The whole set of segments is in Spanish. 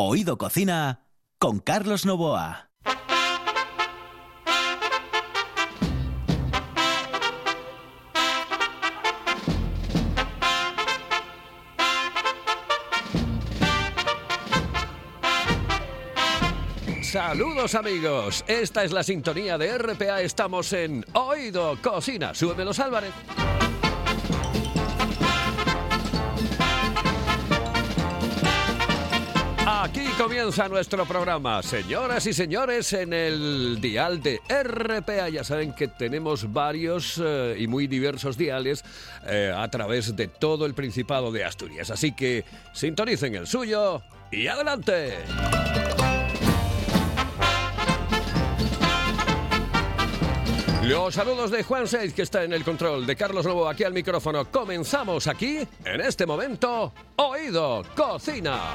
Oído Cocina con Carlos Novoa. Saludos amigos, esta es la sintonía de RPA, estamos en Oído Cocina, los Álvarez. Aquí comienza nuestro programa, señoras y señores, en el dial de RPA. Ya saben que tenemos varios eh, y muy diversos diales eh, a través de todo el Principado de Asturias. Así que sintonicen el suyo y adelante. Los saludos de Juan Seiz, que está en el control, de Carlos Lobo aquí al micrófono. Comenzamos aquí, en este momento, Oído Cocina.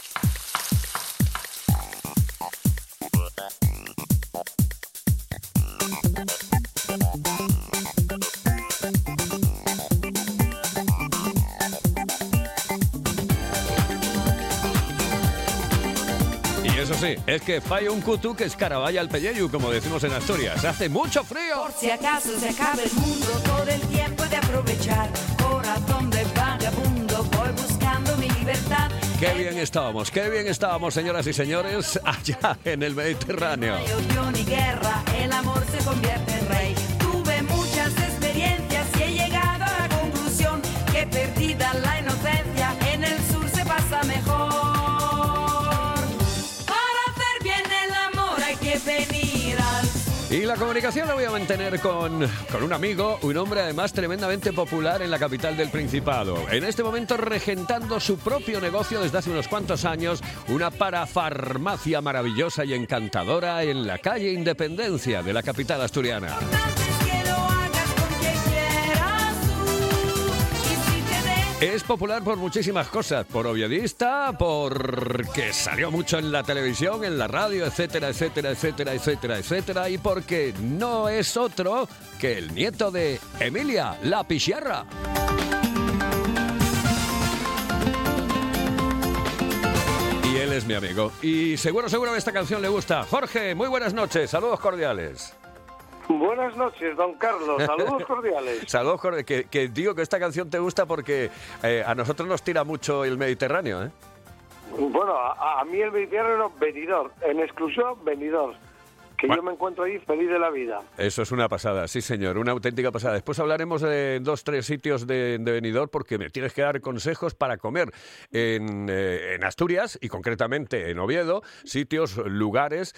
Sí, es que falla un cutu que es caravalla al pelleyu, como decimos en Asturias. Hace mucho frío. Por si acaso se acaba el mundo, todo el tiempo de aprovechar. Corazón de vagabundo, voy buscando mi libertad. Qué bien estábamos, qué bien estábamos, señoras y señores, allá en el Mediterráneo. Ni guerra, el amor se convierte en rey. La comunicación la voy a mantener con, con un amigo, un hombre además tremendamente popular en la capital del Principado. En este momento regentando su propio negocio desde hace unos cuantos años, una parafarmacia maravillosa y encantadora en la calle Independencia de la capital asturiana. Es popular por muchísimas cosas, por obviedista, porque salió mucho en la televisión, en la radio, etcétera, etcétera, etcétera, etcétera, etcétera, y porque no es otro que el nieto de Emilia, la Picharra. Y él es mi amigo. Y seguro, seguro que esta canción le gusta. Jorge, muy buenas noches, saludos cordiales. Buenas noches, don Carlos. Saludos cordiales. Saludos cordiales. Que, digo que esta canción te gusta porque eh, a nosotros nos tira mucho el Mediterráneo, ¿eh? Bueno, a, mí el Mediterráneo, venidor. En exclusión, venidor que yo me encuentro ahí feliz de la vida. Eso es una pasada, sí señor, una auténtica pasada. Después hablaremos de dos, tres sitios de, de porque me tienes que dar consejos para comer en, eh, en, Asturias y concretamente en Oviedo, sitios, lugares,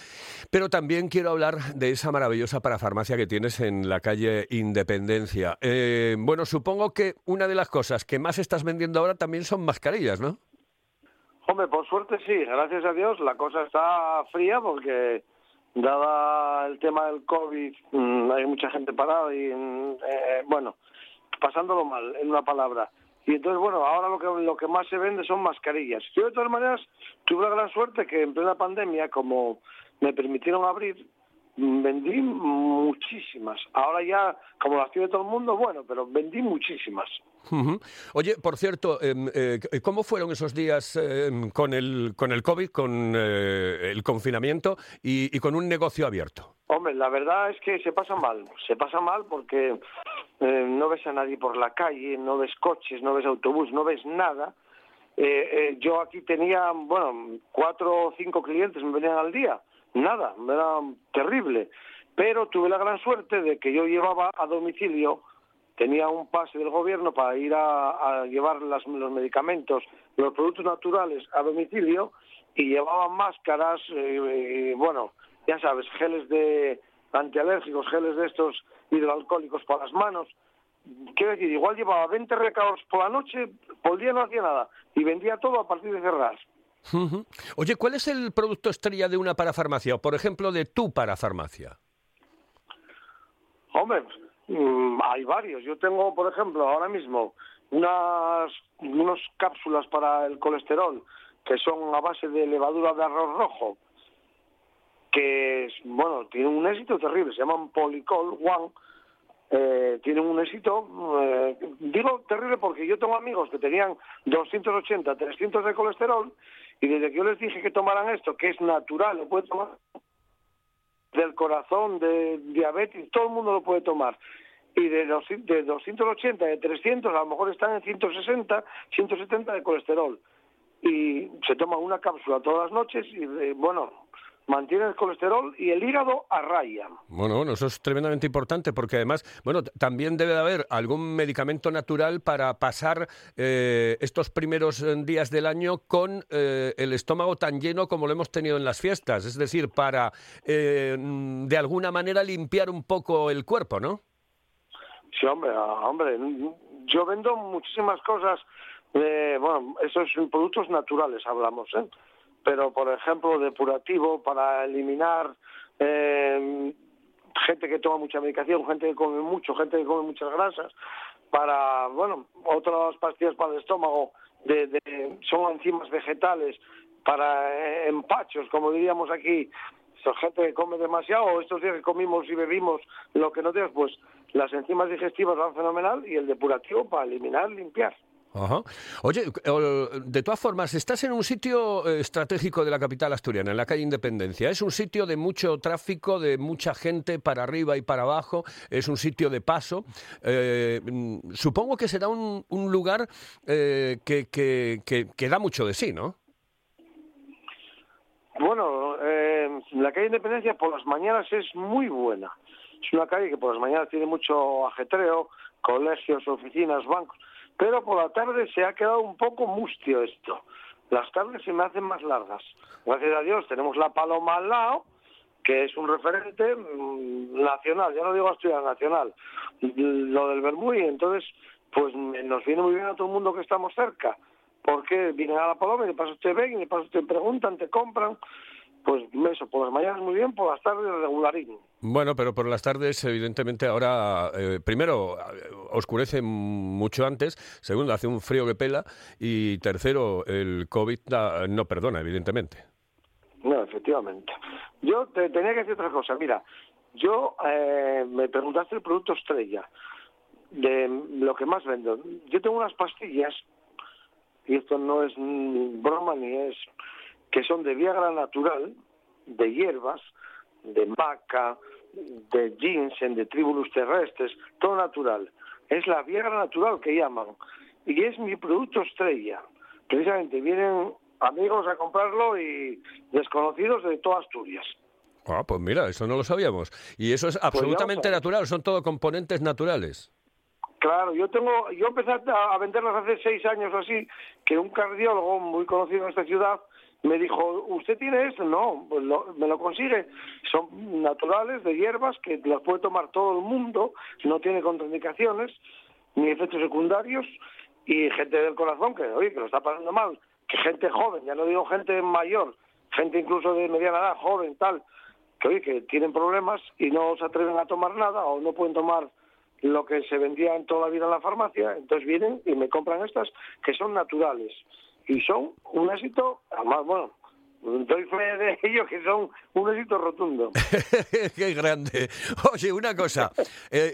pero también quiero hablar de esa maravillosa parafarmacia que tienes en la calle Independencia. Eh, bueno, supongo que una de las cosas que más estás vendiendo ahora también son mascarillas, ¿no? Hombre, por suerte sí, gracias a Dios la cosa está fría porque dada el tema del COVID, mm, hay mucha gente parada y, mm, eh, bueno, pasándolo mal, en una palabra. Y entonces, bueno, ahora lo que, lo que más se vende son mascarillas. Yo, de todas maneras, tuve la gran suerte que en plena pandemia, como me permitieron abrir, vendí muchísimas. Ahora ya, como las tiene todo el mundo, bueno, pero vendí muchísimas. Oye, por cierto, em, eh, ¿cómo fueron esos días em, con, el, con el COVID, con eh, el confinamiento y, con un negocio abierto? Hombre, la verdad es que se pasa mal. Se pasa mal porque eh, no ves a nadie por la calle, no ves coches, no ves autobús, no ves nada. Eh, eh, yo aquí tenía, bueno, cuatro o cinco clientes me venían al día, nada, era terrible. Pero tuve la gran suerte de que yo llevaba a domicilio, tenía un pase del gobierno para ir a, llevar los medicamentos, los productos naturales a domicilio y llevaba máscaras, eh, eh, bueno, ya sabes, geles de antialérgicos, geles de estos hidroalcohólicos para las manos. Quiero decir, igual llevaba 20 recados por la noche, por el día no hacía nada y vendía todo a partir de cerrar. Oye, ¿cuál es el producto estrella de una parafarmacia? O, por ejemplo, de tu parafarmacia. Hombre, mm, hay varios. Yo tengo, por ejemplo, ahora mismo unas unos cápsulas para el colesterol que son a base de levadura de arroz rojo, que es, bueno, tienen un éxito terrible. Se llaman Polycol One. Eh, tienen un éxito, eh, digo terrible porque yo tengo amigos que tenían 280, 300 de colesterol y desde que yo les dije que tomaran esto, que es natural, lo pueden tomar del corazón, de diabetes, todo el mundo lo puede tomar. Y de, dos- de 280, de 300, a lo mejor están en 160, 170 de colesterol. Y se toma una cápsula todas las noches y, eh, bueno, mantiene el colesterol y el hígado a raya. Bueno, bueno, eso es tremendamente importante porque además, bueno, también debe de haber algún medicamento natural para pasar eh, estos primeros eh, días del año con eh, el estómago tan lleno como lo hemos tenido en las fiestas. Es decir, para eh, mm, de alguna manera limpiar un poco el cuerpo, ¿no? Sí, hombre, ah, hombre, yo vendo muchísimas cosas, eh, bueno, esos productos naturales hablamos, ¿eh? Pero, por ejemplo, depurativo para eliminar eh, gente que toma mucha medicación, gente que come mucho, gente que come muchas grasas, para, bueno, otras pastillas para el estómago, de, son enzimas vegetales para eh, empachos, como diríamos aquí, esa gente que come demasiado, estos días que comimos y bebimos lo que no tengas, pues las enzimas digestivas van fenomenal y el depurativo para eliminar, limpiar. Ajá. Oye, de todas formas, estás en un sitio eh, estratégico de la capital asturiana, en la calle Independencia. Es un sitio de mucho tráfico, de mucha gente para arriba y para abajo. Es un sitio de paso. Eh, mm, supongo que será un, un lugar eh, que, que- que- da mucho de sí, ¿no? Bueno, la calle Independencia por las mañanas es muy buena. Es una calle que por las mañanas tiene mucho ajetreo, colegios, oficinas, bancos, pero por la tarde se ha quedado un poco mustio esto. Las tardes se me hacen más largas. Gracias a Dios tenemos la Paloma al lado, que es un referente mm, nacional, ya no digo asturiano, nacional, lo del Bermúdez, entonces pues nos viene muy bien a todo el mundo que estamos cerca, porque vienen a la Paloma y de paso te ven, y de paso te preguntan, te compran, pues eso, por las mañanas muy bien, por las tardes regularín. Bueno, pero por las tardes, evidentemente, ahora, eh, primero, eh, oscurece mucho antes, segundo, hace un frío que pela, y tercero, el COVID da- no perdona, evidentemente. No, efectivamente. Yo te tenía que decir otra cosa. Mira, yo eh, me preguntaste el producto estrella de lo que más vendo. Yo tengo unas pastillas, y esto no es broma ni es, que son de Viagra natural, de hierbas, de maca, de ginseng, de tribulus terrestres, todo natural. Es la Viagra natural que llaman. Y es mi producto estrella. Precisamente vienen amigos a comprarlo y desconocidos de toda Asturias. Ah, pues mira, eso no lo sabíamos. Y eso es absolutamente sabes. natural, son todo componentes naturales. Claro, yo tengo, yo empecé a a venderlas hace seis años o así, que un cardiólogo muy conocido en esta ciudad me dijo, ¿usted tiene esto? No, pues me lo consigue. Son naturales, de hierbas, que las puede tomar todo el mundo, no tiene contraindicaciones, ni efectos secundarios, y gente del corazón que, oye, que lo está pasando mal, que gente joven, ya no digo gente mayor, gente incluso de mediana edad, joven, tal, que oye, que tienen problemas y no se atreven a tomar nada o no pueden tomar lo que se vendía en toda la vida en la farmacia, entonces vienen y me compran estas que son naturales y son un éxito, además, bueno, doy fe de ello que son un éxito rotundo. Qué grande. Oye, una cosa. eh,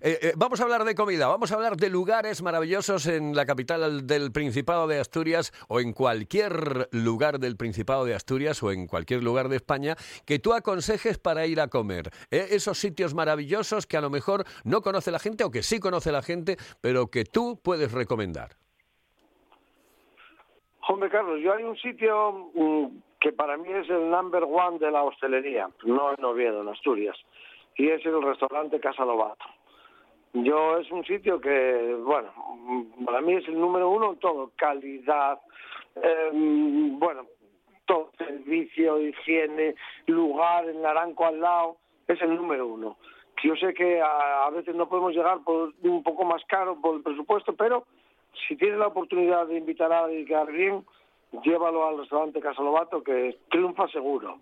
eh, eh, vamos a hablar de comida, vamos a hablar de lugares maravillosos en la capital del Principado de Asturias o en cualquier lugar del Principado de Asturias o en cualquier lugar de España que tú aconsejes para ir a comer. Esos sitios maravillosos que a lo mejor no conoce la gente o que sí conoce la gente, pero que tú puedes recomendar. Hombre, Carlos, yo hay un sitio mm, que para mí es el number one de la hostelería, no en Oviedo, en Asturias, y es el restaurante Casa Lobato. Yo es un sitio que, bueno, mm, para mí es el número uno en todo, calidad, mm, bueno, todo, servicio, higiene, lugar, el naranco al lado, es el número uno. Yo sé que a veces no podemos llegar por un poco más caro por el presupuesto, pero si tienes la oportunidad de invitar a alguien y quedar bien, llévalo al restaurante Casa Lobato, que triunfa seguro.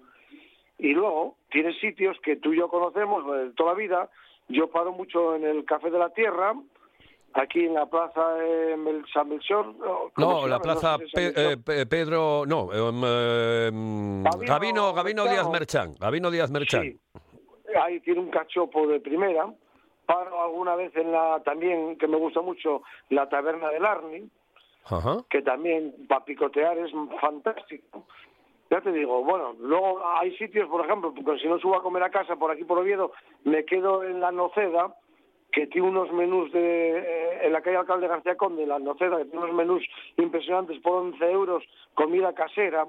Y luego, tienes sitios que tú y yo conocemos de toda la vida. Yo paro mucho en el Café de la Tierra, aquí en la plaza de San Melchor. ¿cómo No, la plaza sé si es Pe- eh, Pe- Pedro, no, em, em, Gabino Gabino, Gabino Díaz Merchán. Merchán, Gabino Díaz Merchán. Sí. Ahí tiene un cachopo de primera. Paro alguna vez en la, también, que me gusta mucho, la taberna del Arni. Ajá. que también para picotear es fantástico. Ya te digo, bueno, luego hay sitios, por ejemplo, porque si no subo a comer a casa por aquí por Oviedo, me quedo en la Noceda, que tiene unos menús de, eh, en la calle Alcalde García Conde, la Noceda, que tiene unos menús impresionantes por 11 euros, comida casera,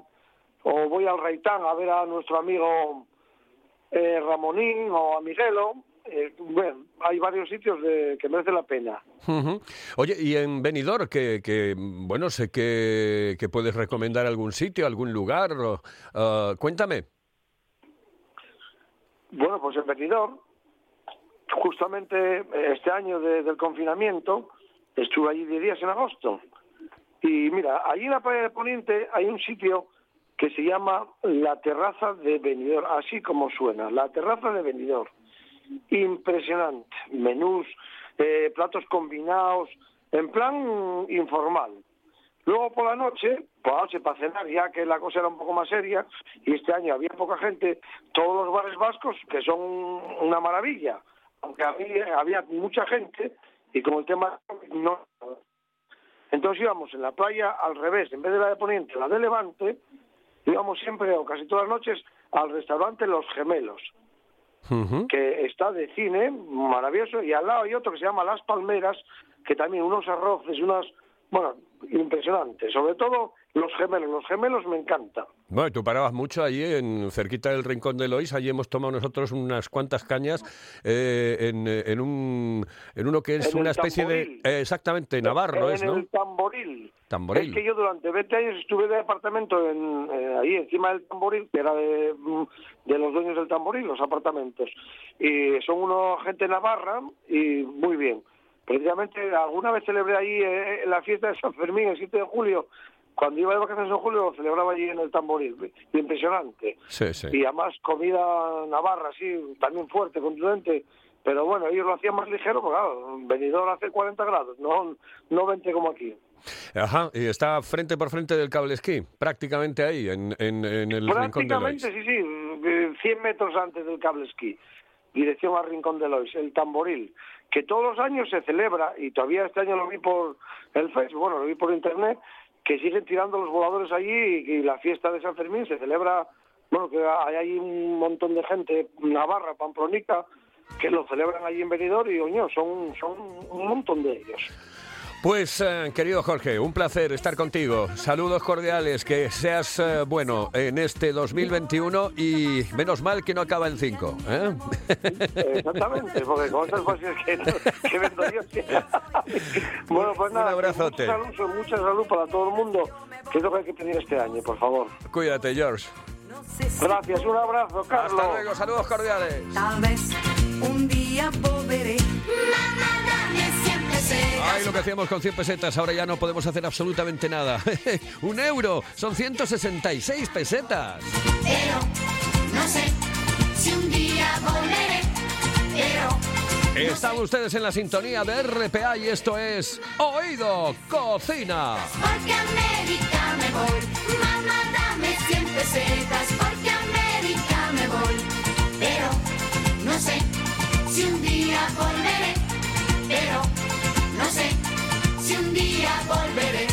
o voy al Raitán a ver a nuestro amigo eh, Ramonín o a Miguelo, eh, bueno, hay varios sitios de, que merece la pena. Oye, y en Benidorm, que, que, bueno, sé que, que puedes recomendar algún sitio, algún lugar. ah, cuéntame. Bueno, pues en Benidorm, justamente eh, este año de- del confinamiento, estuve allí 10 días en agosto. Y mira, allí en la playa de Poniente hay un sitio que se llama la terraza de Benidorm, así como suena, la terraza de Benidorm. Impresionante, menús, eh, platos combinados, en plan informal. Luego por la noche, noche para cenar, ya que la cosa era un poco más seria, y este año había poca gente, todos los bares vascos, que son una maravilla, aunque había, había mucha gente, y como el tema no... Entonces íbamos en la playa al revés, en vez de la de Poniente, la de Levante, íbamos siempre, o casi todas las noches, al restaurante Los Gemelos, Que está de cine, maravilloso, y al lado hay otro que se llama Las Palmeras, que también unos arroces, unas, bueno, impresionantes. Sobre todo los gemelos, los gemelos me encantan. Bueno, tú parabas mucho allí, en cerquita del Rincón de Lois. Allí hemos tomado nosotros unas cuantas cañas eh, en, eh, en, un, en uno que es En una especie de... Eh, exactamente, Navarro en es, ¿no? el Tamboril. Tamboril. Es que yo durante 20 años estuve de apartamento en, eh, ahí encima del Tamboril, que era de, mm, de los dueños del Tamboril, los apartamentos. Y son unos gente navarra y muy bien. Precisamente alguna vez celebré ahí eh, la fiesta de San Fermín el 7 de julio. Cuando iba de vacaciones en julio lo celebraba allí en el Tamboril. Impresionante. Sí, sí. Y además comida navarra, así, también fuerte, contundente. Pero bueno, ellos lo hacían más ligero, porque claro, venidor hace 40 grados, no, no 20 como aquí. Ajá, y está frente por frente del cable esquí, prácticamente ahí, en, en, en el Rincón de Lois. Prácticamente, sí, sí, eh, 100 metros antes del cable esquí, dirección al Rincón de Lois, el tamboril, que todos los años se celebra, y todavía este año lo vi por el Facebook, bueno, lo vi por internet, que siguen tirando los voladores allí y, y la fiesta de San Fermín se celebra, bueno, que hay ahí un montón de gente, Navarra, Pamplonica, que lo celebran allí en Benidorm y, oño, son, son un montón de ellos. Pues, eh, querido Jorge, un placer estar contigo. Saludos cordiales, que seas eh, bueno en este 2021 y menos mal que no acaba en 5. ¿eh? Exactamente, porque con estas cosas que, que vendo yo. bueno, pues Un nada, abrazote. Mucha salud, mucha salud para todo el mundo, que es lo que hay que pedir este año, por favor. Cuídate, George. Gracias, un abrazo, Carlos. Hasta luego, saludos cordiales. Tal vez un día volveré. Ay, lo que hacíamos con 100 pesetas, ahora ya no podemos hacer absolutamente nada. Un euro, son 166 pesetas. Pero no sé si un día volveré. Pero Están ustedes en la sintonía de RPA y esto es Oído Cocina. porque América me voy. Mamá, dame 100 pesetas porque a América me voy. Pero no sé si un día volveré. Pero un día volveré.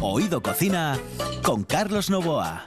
Oído Cocina con Carlos Novoa.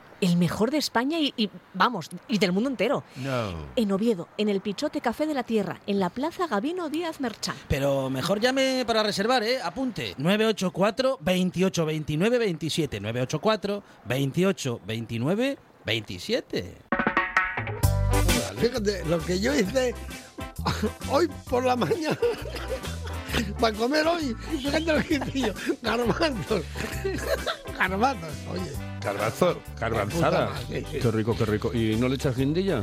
El mejor de España y, y, vamos, y del mundo entero. No. En Oviedo, en el Pichote Café de la Tierra, en la Plaza Gabino Díaz Merchán. Pero mejor llame para reservar, ¿eh? Apunte. 984 28 29 27. 984 28 29 27. Fíjate, lo que yo hice hoy por la mañana para comer hoy, fíjate lo que hice yo, garbanzos, garbanzos, oye. Garbanzo, garbanzada. Qué rico, qué rico. ¿Y no le echas guindilla?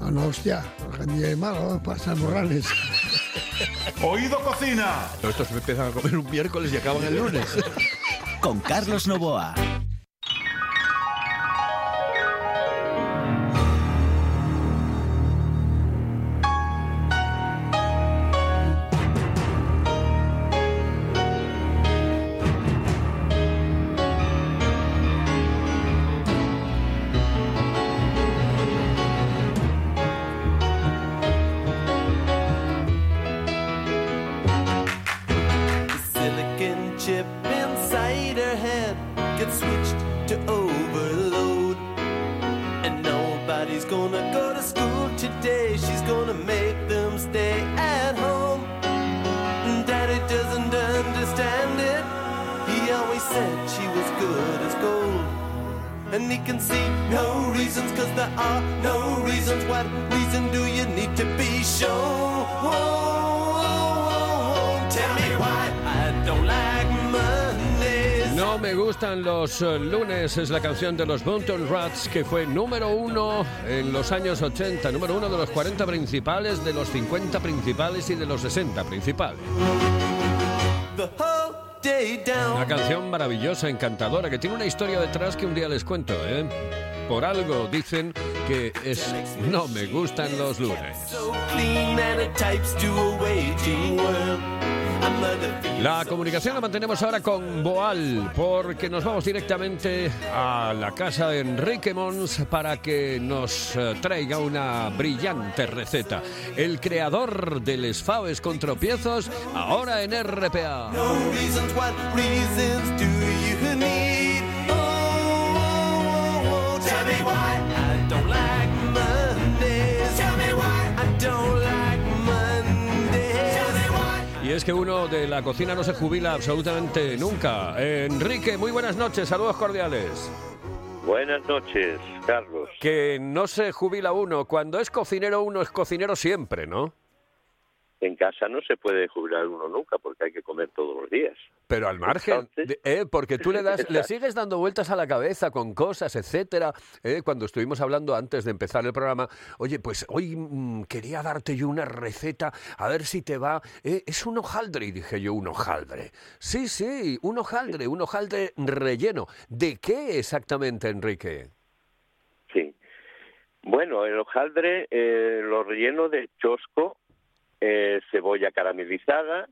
No, no, hostia, el es malo, para morrales. Oído Cocina. Estos empiezan a comer un miércoles y acaban el lunes. Con Carlos Novoa. Head gets switched to overload. And nobody's gonna go to school today. She's gonna make them stay at home. And Daddy doesn't understand it. He always said she was good as gold. And he can see no reasons, cause there are no reasons. What reason do you need to be shown? Tell me why I don't like me gustan los eh, lunes es la canción de los Bunton Rats que fue número uno en los años 80, número uno de los 40 principales, de los 50 principales y de los 60 principales. Una canción maravillosa, encantadora, que tiene una historia detrás que un día les cuento, ¿eh? Por algo dicen que es no me gustan los lunes. La comunicación la mantenemos ahora con Boal, porque nos vamos directamente a la casa de Enrique Mons para que nos eh, traiga una brillante receta. El creador del esfaves con tropiezos, ahora en RPA. No Y es que uno de la cocina no se jubila absolutamente nunca. Enrique, muy buenas noches, saludos cordiales. Buenas noches, Carlos. Que no se jubila uno, cuando es cocinero uno es cocinero siempre, ¿no? En casa no se puede jubilar uno nunca porque hay que comer todos los días. Pero al margen, de- eh, porque tú le das, le sigues dando vueltas a la cabeza con cosas, etcétera. eh, cuando estuvimos hablando antes de empezar el programa, oye, pues hoy mm, quería darte yo una receta, a ver si te va. eh, es un hojaldre, y dije yo, un hojaldre. Sí, sí, un hojaldre, un hojaldre relleno. ¿De qué exactamente, Enrique? Sí. Bueno, el hojaldre eh, lo relleno de chosco, eh, cebolla caramelizada,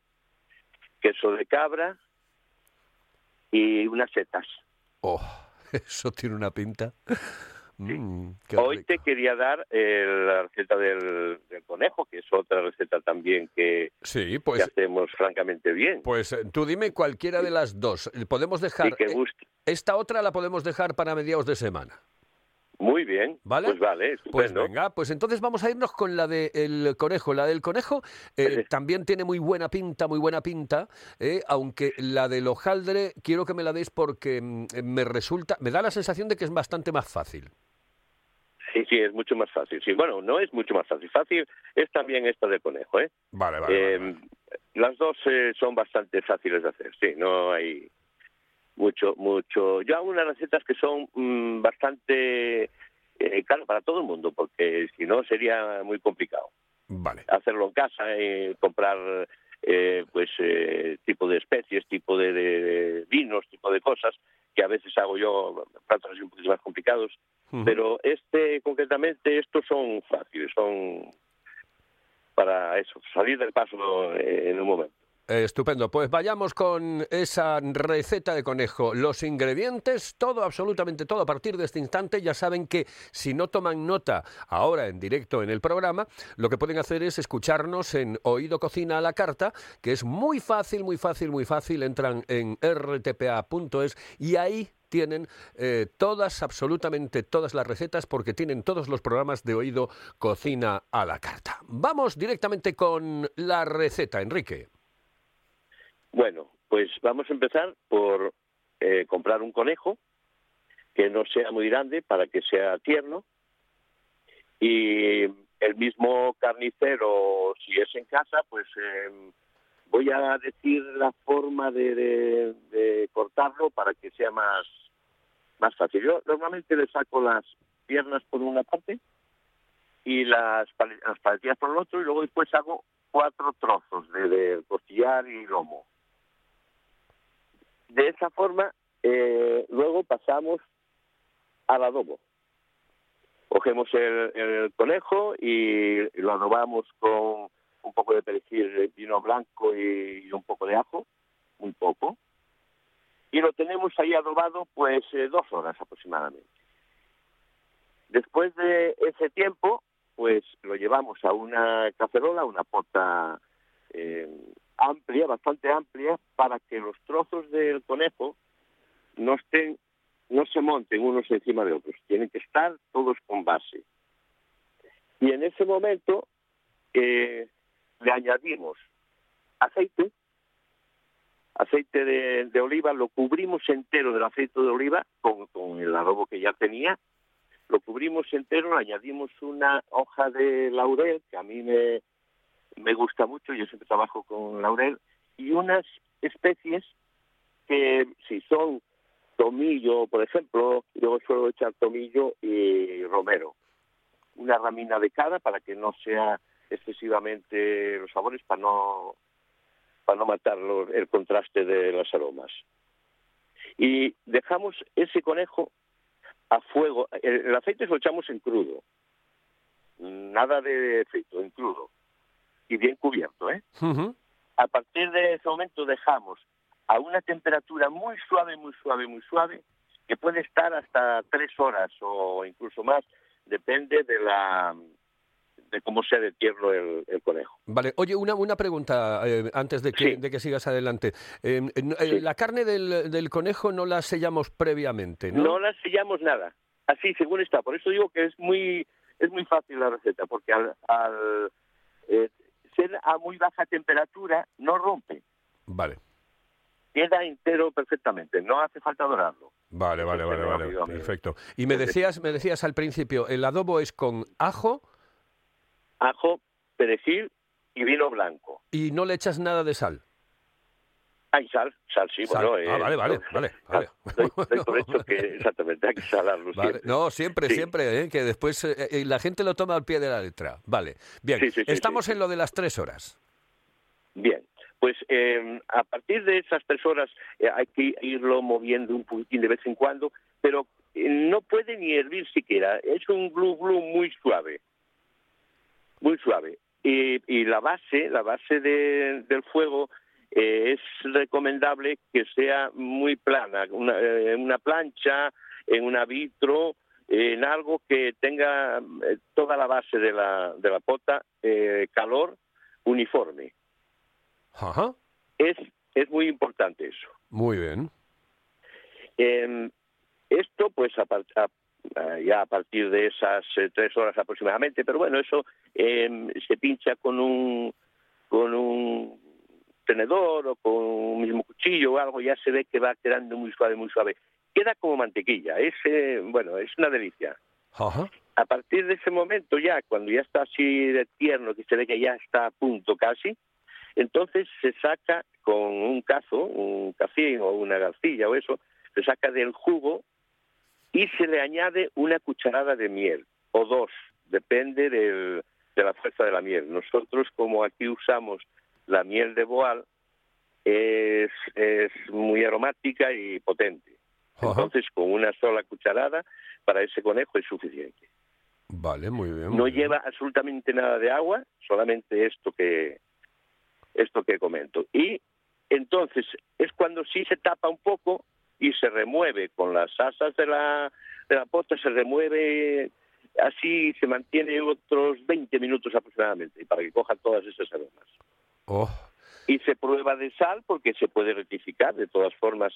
queso de cabra y unas setas. Oh, eso tiene una pinta. Mm, Hoy te quería dar eh, la receta del, del conejo, que es otra receta también que, Sí, que pues, hacemos francamente bien. pues eh, tú dime cualquiera de las dos. Podemos dejar. que eh, guste. Esta otra la podemos dejar para mediados de semana. Muy bien. ¿Vale? Pues vale, Pues venga, pues entonces vamos a irnos con la del conejo. La del conejo eh, también tiene muy buena pinta, muy buena pinta, eh, aunque la del hojaldre quiero que me la deis porque mm, me resulta, me da la sensación de que es bastante más fácil. Sí, sí, es mucho más fácil. Sí, bueno, no es mucho más fácil. Fácil es también esta de conejo, ¿eh? Vale, Eh, Las dos eh, son bastante fáciles de hacer, sí, no hay mucho, mucho. Yo hago unas recetas que son mm, bastante, eh, claro, para todo el mundo, porque si no sería muy complicado. Vale. Hacerlo en casa, eh, comprar, eh, pues, eh, tipo de especies, tipo de, de- de vinos, tipo de cosas, que a veces hago yo platos así un poquito más complicados. Pero este, concretamente, estos son fáciles, son para eso, salir del paso en un momento. Estupendo, pues vayamos con esa receta de conejo. Los ingredientes, todo, absolutamente todo, a partir de este instante ya saben que si no toman nota ahora en directo en el programa, lo que pueden hacer es escucharnos en Oído Cocina a la Carta, que es muy fácil, muy fácil, muy fácil. Entran en rtpa.es y ahí tienen eh, todas, absolutamente todas las recetas, porque tienen todos los programas de Oído Cocina a la Carta. Vamos directamente con la receta, Enrique. Bueno, pues vamos a empezar por eh, comprar un conejo que no sea muy grande para que sea tierno y el mismo carnicero, si es en casa, pues eh, voy a decir la forma de, cortarlo para que sea más, más fácil. Yo normalmente le saco las piernas por una parte y las, las por el otro y luego después hago cuatro trozos de, de costillar y lomo. De esa forma, eh, luego pasamos al adobo. Cogemos el, conejo y lo adobamos con un poco de perejil, de vino blanco y un poco de ajo, muy poco. Y lo tenemos ahí adobado pues eh, dos horas aproximadamente. Después de ese tiempo, pues lo llevamos a una cacerola, una pota eh, amplia, bastante amplia, para que los trozos del conejo no estén, no se monten unos encima de otros. Tienen que estar todos con base. Y en ese momento eh, le añadimos aceite, aceite de, oliva, lo cubrimos entero del aceite de oliva con, el adobo que ya tenía, lo cubrimos entero, añadimos una hoja de laurel, que a mí me, me gusta mucho, yo siempre trabajo con laurel, y unas especies que si son tomillo, por ejemplo, yo suelo echar tomillo y romero. Una ramina de cada para que no sea excesivamente los sabores, para no, para no matar el contraste de los aromas. Y dejamos ese conejo a fuego. El, el aceite lo echamos en crudo. Nada de frito, en crudo. Y bien cubierto, ¿eh? A partir de ese momento dejamos a una temperatura muy suave, muy suave, muy suave, que puede estar hasta tres horas o incluso más, depende de la de cómo sea de tierno el, el conejo. Vale, oye, una, una pregunta eh, antes de que, de que sigas adelante. Eh, eh, eh, La carne del, del conejo no la sellamos previamente, ¿no? No la sellamos nada, así según está. Por eso digo que es muy es muy fácil la receta, porque al, al, ser a muy baja temperatura no rompe, Vale, queda entero perfectamente, no hace falta dorarlo. vale, vale, vale, vale, mío. perfecto. Y me decías, me decías al principio, el adobo es con ajo Ajo, perejil y vino blanco. y no le echas nada de sal. Hay sal, sal sí, Sal. bueno. Ah, eh, vale, vale, vale, por hecho que exactamente hay que salarlo Vale, siempre. No, siempre, Sí. siempre, ¿eh? que después eh, eh, la gente lo toma al pie de la letra. Vale, bien, Sí, sí, sí, estamos en lo de las tres horas. Bien, pues eh, a partir de esas tres horas hay que irlo moviendo un poquitín de vez en cuando, pero no puede ni hervir siquiera. Es un glue glue muy suave, muy suave. Y, y la base, la base de- del fuego eh, es recomendable que sea muy plana, una, eh, una plancha, en una vitro, en algo que tenga eh, toda la base de la, de la pota calor uniforme. Ajá, Es, es muy importante eso. muy bien. Eh, esto, pues, a a- ya a partir de esas tres horas aproximadamente, pero bueno, eso eh, se pincha con un con un tenedor o con un mismo cuchillo o algo, ya se ve que va quedando muy suave, muy suave. Queda como mantequilla, es eh, bueno, es una delicia. Ajá. A partir de ese momento ya, cuando ya está así de tierno, que se ve que ya está a punto casi, entonces se saca con un cazo, un café o una garcilla o eso, se saca del jugo y se le añade una cucharada de miel o dos, depende del- de la fuerza de la miel. Nosotros, como aquí usamos la miel de boal, es, es muy aromática y potente. Entonces, con una sola cucharada para ese conejo es suficiente. Vale, muy bien. No bien. lleva absolutamente nada de agua, solamente esto que esto que comento. Y entonces es cuando sí se tapa un poco y se remueve con las asas de la de la pota, se remueve así se mantiene otros 20 minutos aproximadamente para que coja todas esas aromas. Oh, Y se prueba de sal porque se puede rectificar de todas formas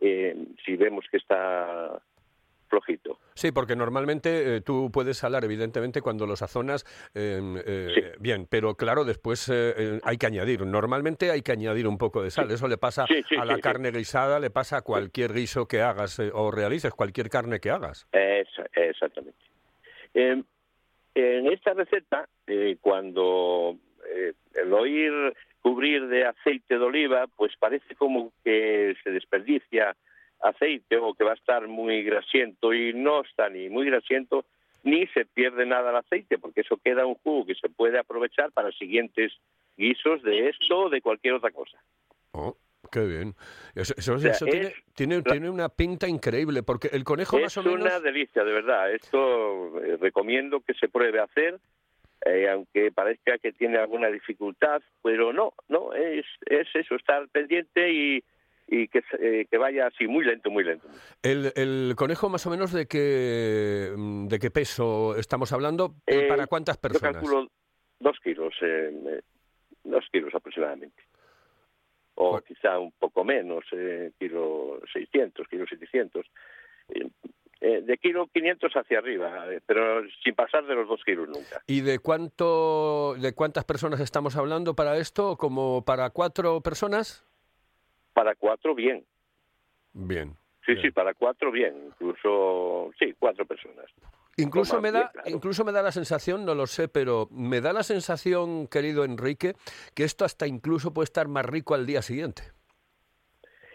eh, si vemos que está flojito. Sí, porque normalmente eh, tú puedes salar, evidentemente, cuando lo sazonas eh, eh, bien, pero claro, después hay que añadir. Normalmente hay que añadir un poco de sal. Eso le pasa Sí, a la carne guisada, le pasa a cualquier guiso que hagas o realices, cualquier carne que hagas. Esa- exactamente. Eh, en esta receta, cuando eh, el oír cubrir de aceite de oliva, pues parece como que se desperdicia aceite o que va a estar muy grasiento y no está ni muy grasiento ni se pierde nada el aceite porque eso queda un jugo que se puede aprovechar para siguientes guisos de esto o de cualquier otra cosa. Oh, qué bien. Eso, eso- O sea, eso tiene, es tiene, la- tiene una pinta increíble, porque el conejo es más o menos... una delicia, de verdad. Esto eh, recomiendo que se pruebe a hacer, eh, aunque parezca que tiene alguna dificultad, pero no, no, es, es eso, estar pendiente y, y que, eh, que vaya así muy lento, muy lento. El, el conejo más o menos de qué, de qué peso estamos hablando, ¿Y Eh, ¿para cuántas Yo personas? calculo dos kilos, eh, dos kilos aproximadamente. O quizá un poco menos, kilo 600, kilo 700. Eh, de kilo 500 hacia arriba, eh, pero sin pasar de los dos kilos nunca. ¿Y de cuánto, de cuántas personas estamos hablando para esto? ¿Como para cuatro personas? Para cuatro, bien. Bien. Sí, sí, para cuatro, bien. Incluso, sí, cuatro personas. Incluso me bien, da, incluso me da la sensación, no lo sé, pero me da la sensación, querido Enrique, que esto hasta incluso puede estar más rico al día siguiente.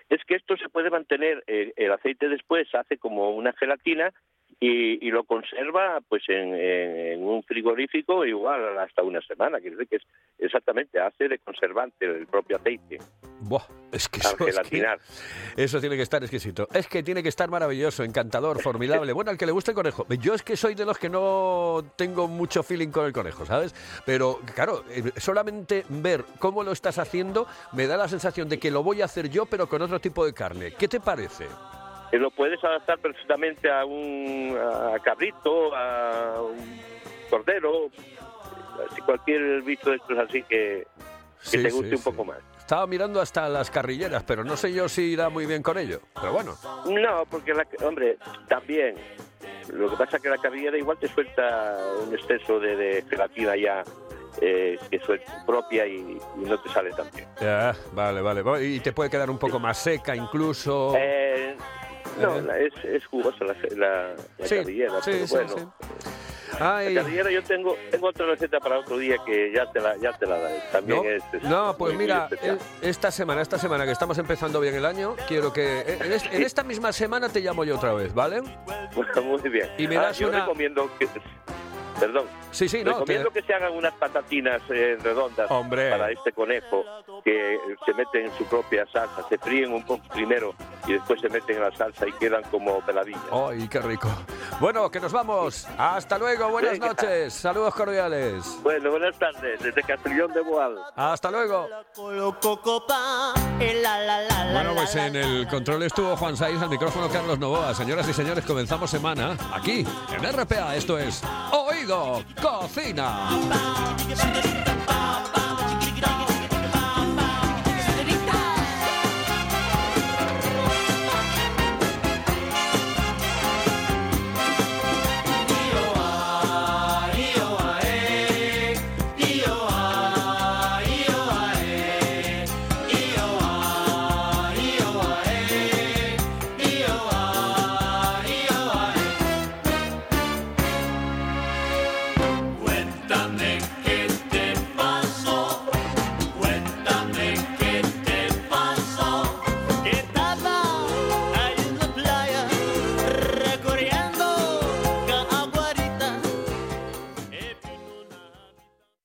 Es que esto se puede mantener, eh, el aceite después hace como una gelatina y, y lo conserva pues en, en- en un frigorífico igual hasta una semana. Quiere decir que es exactamente, hace de conservante el propio aceite. Buah, es que eso, es que- eso tiene que estar exquisito. Es que tiene que estar maravilloso, encantador, formidable. Bueno, al que le guste el conejo. Yo es que soy de los que no tengo mucho feeling con el conejo, ¿sabes? Pero claro, eh, solamente ver cómo lo estás haciendo me da la sensación de que lo voy a hacer yo, pero con otro tipo de carne. ¿Qué te parece? Eh, Lo puedes adaptar perfectamente a un a cabrito, a un cordero, así cualquier bicho de estos así que, que Sí, te sí, guste un sí. poco más. Estaba mirando hasta las carrilleras, pero no sé yo si irá muy bien con ello. Pero bueno. No, porque, la, hombre, también. Lo que pasa es que la carrillera igual te suelta un exceso de, de gelatina ya eh, que suelta propia y, y no te sale tan bien. Ya, vale, vale. Y te puede quedar un poco más seca incluso. Eh, no, la- es, es jugosa la, la, la Sí, carrillera, sí, pero sí, bueno. Ay. La carrillera yo tengo tengo otra receta para otro día que ya te la, ya te la daré. También No, es, es no, pues mira, eh, esta semana, esta semana que estamos empezando bien el año, quiero que eh, en, es- en esta misma semana te llamo yo otra vez, ¿vale? Muy bien. Y me Ah, das yo una- recomiendo que... Perdón. Sí, sí, no, Recomiendo que se hagan unas patatinas eh, redondas para este conejo que se meten en su propia salsa, se fríen un poco primero y después se meten en la salsa y quedan como peladillas. ¡Ay, qué rico! Bueno, que nos vamos. Hasta luego, buenas Venga. noches. Saludos cordiales. Bueno, buenas tardes, desde Castellón de Boal. Hasta luego. Bueno, pues en el control estuvo Juan Saiz, al micrófono Carlos Novoa. Señoras y señores, comenzamos semana aquí en RPA. Esto es Cocina.